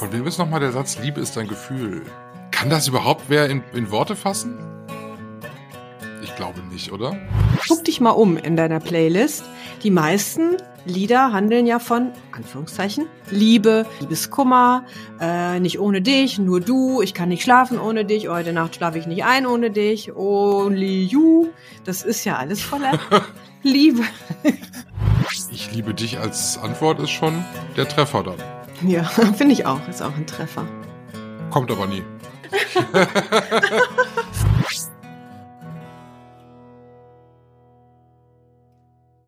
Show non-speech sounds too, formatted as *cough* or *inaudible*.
Von wem ist nochmal der Satz, Liebe ist ein Gefühl? Kann das überhaupt wer in, in Worte fassen? Ich glaube nicht, oder? Guck dich mal um in deiner Playlist. Die meisten Lieder handeln ja von, Anführungszeichen, Liebe, Liebeskummer, äh, nicht ohne dich, nur du, ich kann nicht schlafen ohne dich, heute Nacht schlafe ich nicht ein ohne dich, only you. Das ist ja alles voller *laughs* Liebe. Ich liebe dich als Antwort ist schon der Treffer dann. Ja, *laughs* finde ich auch, ist auch ein Treffer. Kommt aber nie. *laughs*